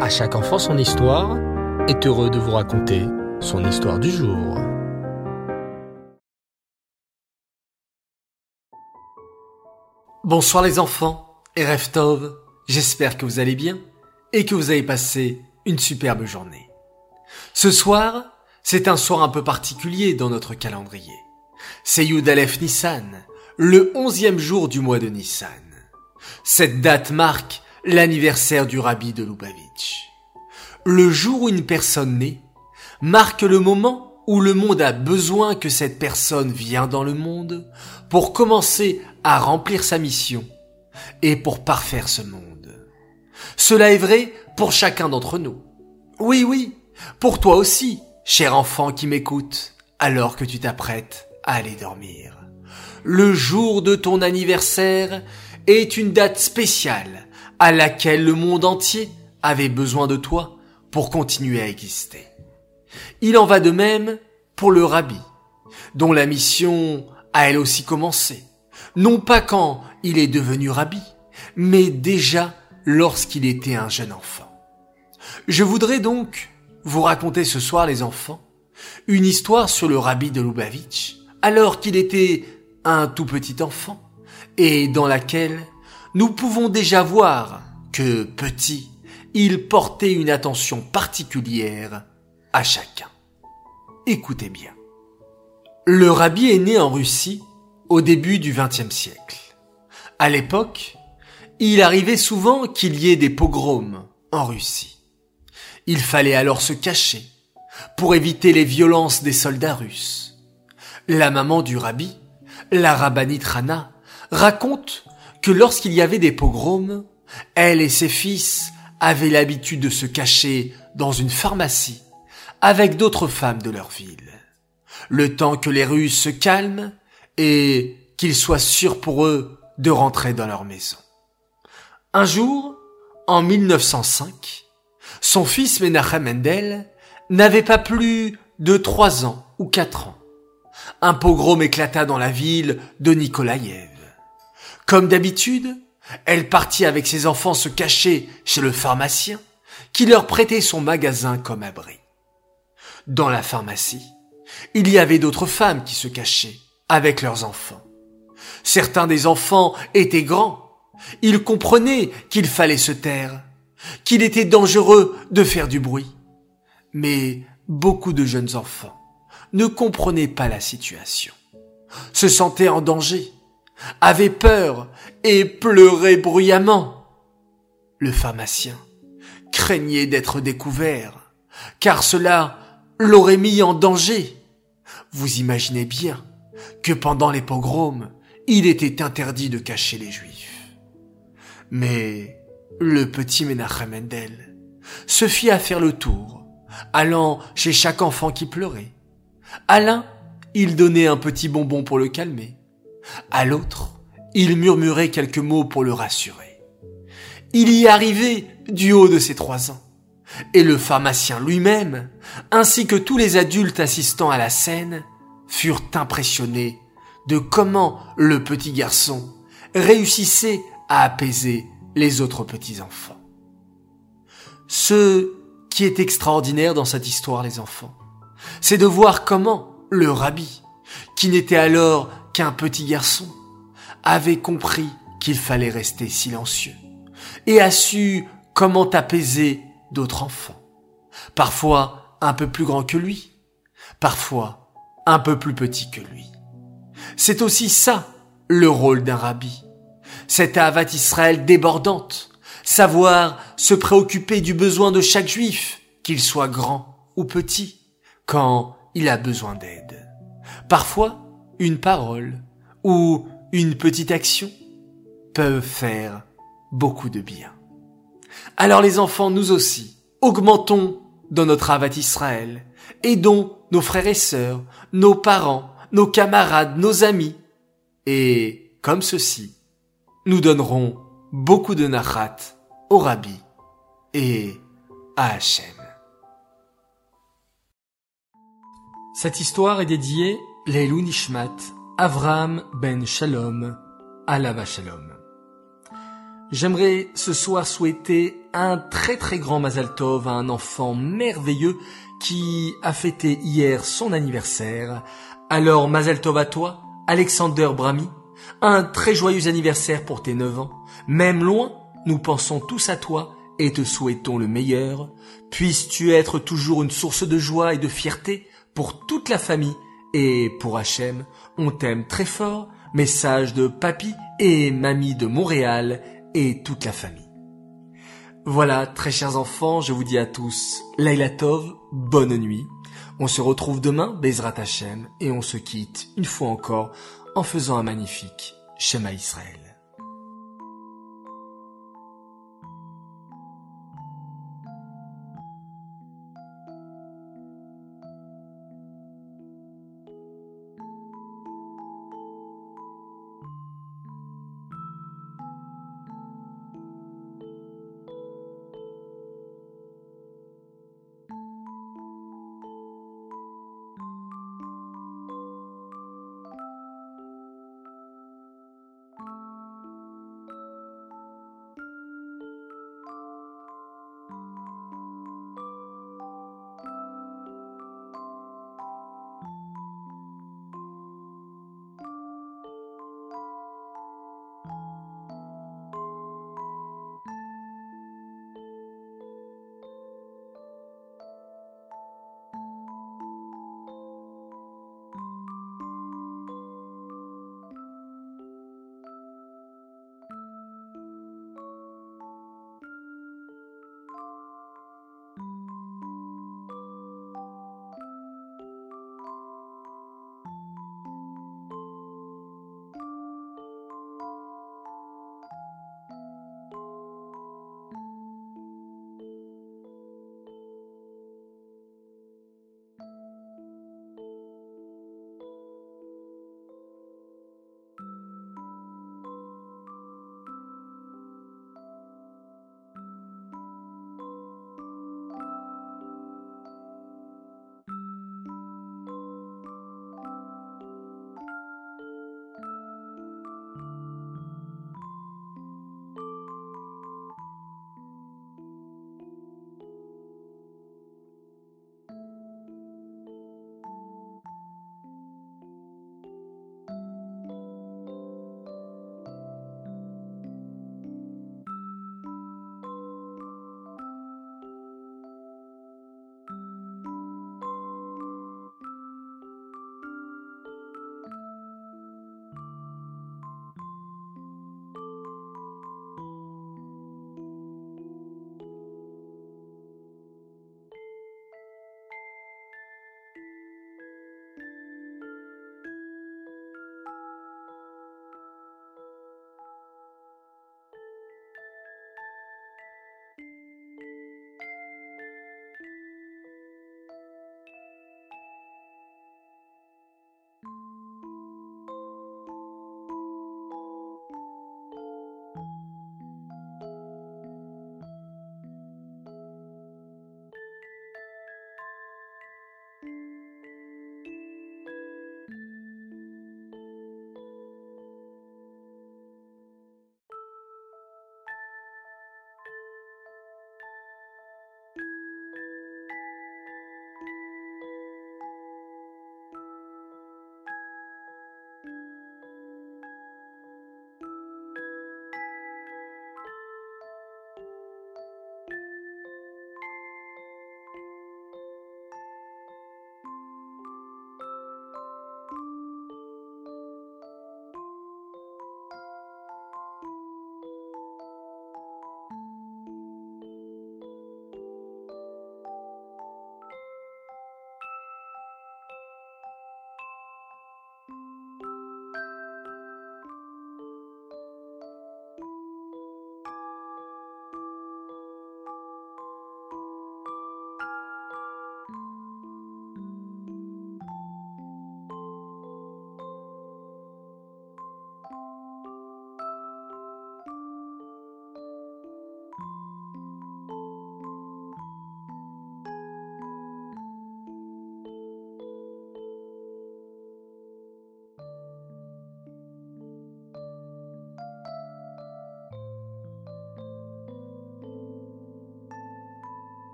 À chaque enfant son histoire est heureux de vous raconter son histoire du jour. Bonsoir les enfants et Reftov, j'espère que vous allez bien et que vous avez passé une superbe journée. Ce soir, c'est un soir un peu particulier dans notre calendrier. C'est Yud Nissan, le onzième jour du mois de Nissan. Cette date marque l'anniversaire du rabbi de Lubavitch. Le jour où une personne naît marque le moment où le monde a besoin que cette personne vienne dans le monde pour commencer à remplir sa mission et pour parfaire ce monde. Cela est vrai pour chacun d'entre nous. Oui, oui, pour toi aussi, cher enfant qui m'écoute, alors que tu t'apprêtes à aller dormir. Le jour de ton anniversaire est une date spéciale à laquelle le monde entier avait besoin de toi pour continuer à exister. Il en va de même pour le rabbi, dont la mission a elle aussi commencé, non pas quand il est devenu rabbi, mais déjà lorsqu'il était un jeune enfant. Je voudrais donc vous raconter ce soir, les enfants, une histoire sur le rabbi de Lubavitch, alors qu'il était un tout petit enfant, et dans laquelle nous pouvons déjà voir que petit, il portait une attention particulière à chacun. Écoutez bien. Le rabbi est né en Russie au début du XXe siècle. À l'époque, il arrivait souvent qu'il y ait des pogroms en Russie. Il fallait alors se cacher pour éviter les violences des soldats russes. La maman du rabbi, la rabbinite Rana, raconte que lorsqu'il y avait des pogroms, elle et ses fils avaient l'habitude de se cacher dans une pharmacie avec d'autres femmes de leur ville. Le temps que les Russes se calment et qu'il soit sûr pour eux de rentrer dans leur maison. Un jour, en 1905, son fils Menachem Mendel n'avait pas plus de trois ans ou quatre ans. Un pogrom éclata dans la ville de Nikolaïev. Comme d'habitude, elle partit avec ses enfants se cacher chez le pharmacien qui leur prêtait son magasin comme abri. Dans la pharmacie, il y avait d'autres femmes qui se cachaient avec leurs enfants. Certains des enfants étaient grands. Ils comprenaient qu'il fallait se taire, qu'il était dangereux de faire du bruit. Mais beaucoup de jeunes enfants ne comprenaient pas la situation, se sentaient en danger, avaient peur et pleuraient bruyamment. Le pharmacien craignait d'être découvert, car cela l'aurait mis en danger. Vous imaginez bien que pendant les pogroms, il était interdit de cacher les juifs. Mais le petit Menachem Mendel se fit à faire le tour, allant chez chaque enfant qui pleurait. À l'un, il donnait un petit bonbon pour le calmer. À l'autre, il murmurait quelques mots pour le rassurer. Il y arrivait du haut de ses trois ans. Et le pharmacien lui-même, ainsi que tous les adultes assistant à la scène, furent impressionnés de comment le petit garçon réussissait à apaiser les autres petits enfants. Ce qui est extraordinaire dans cette histoire, les enfants, c'est de voir comment le rabbi, qui n'était alors qu'un petit garçon, avait compris qu'il fallait rester silencieux et a su comment apaiser d'autres enfants, parfois un peu plus grands que lui, parfois un peu plus petits que lui. C'est aussi ça le rôle d'un rabbi, cette avat Israël débordante, savoir se préoccuper du besoin de chaque juif, qu'il soit grand ou petit, quand il a besoin d'aide. Parfois, une parole ou une petite action peuvent faire beaucoup de bien. Alors les enfants, nous aussi, augmentons dans notre avat Israël, aidons nos frères et sœurs, nos parents, nos camarades, nos amis, et comme ceci, nous donnerons beaucoup de nachat au Rabbi et à Hachem. Cette histoire est dédiée Avraham ben Shalom, Alava Shalom. J'aimerais ce soir souhaiter un très très grand Mazal Tov à un enfant merveilleux qui a fêté hier son anniversaire. Alors Mazal Tov à toi, Alexander Brami, un très joyeux anniversaire pour tes 9 ans. Même loin, nous pensons tous à toi et te souhaitons le meilleur. Puisses-tu être toujours une source de joie et de fierté pour toute la famille et pour Hachem. On t'aime très fort. Message de papy et mamie de Montréal et toute la famille. Voilà, très chers enfants, je vous dis à tous, Laila Tov, bonne nuit. On se retrouve demain, Bezrat Hashem, et on se quitte, une fois encore, en faisant un magnifique Shema Israël.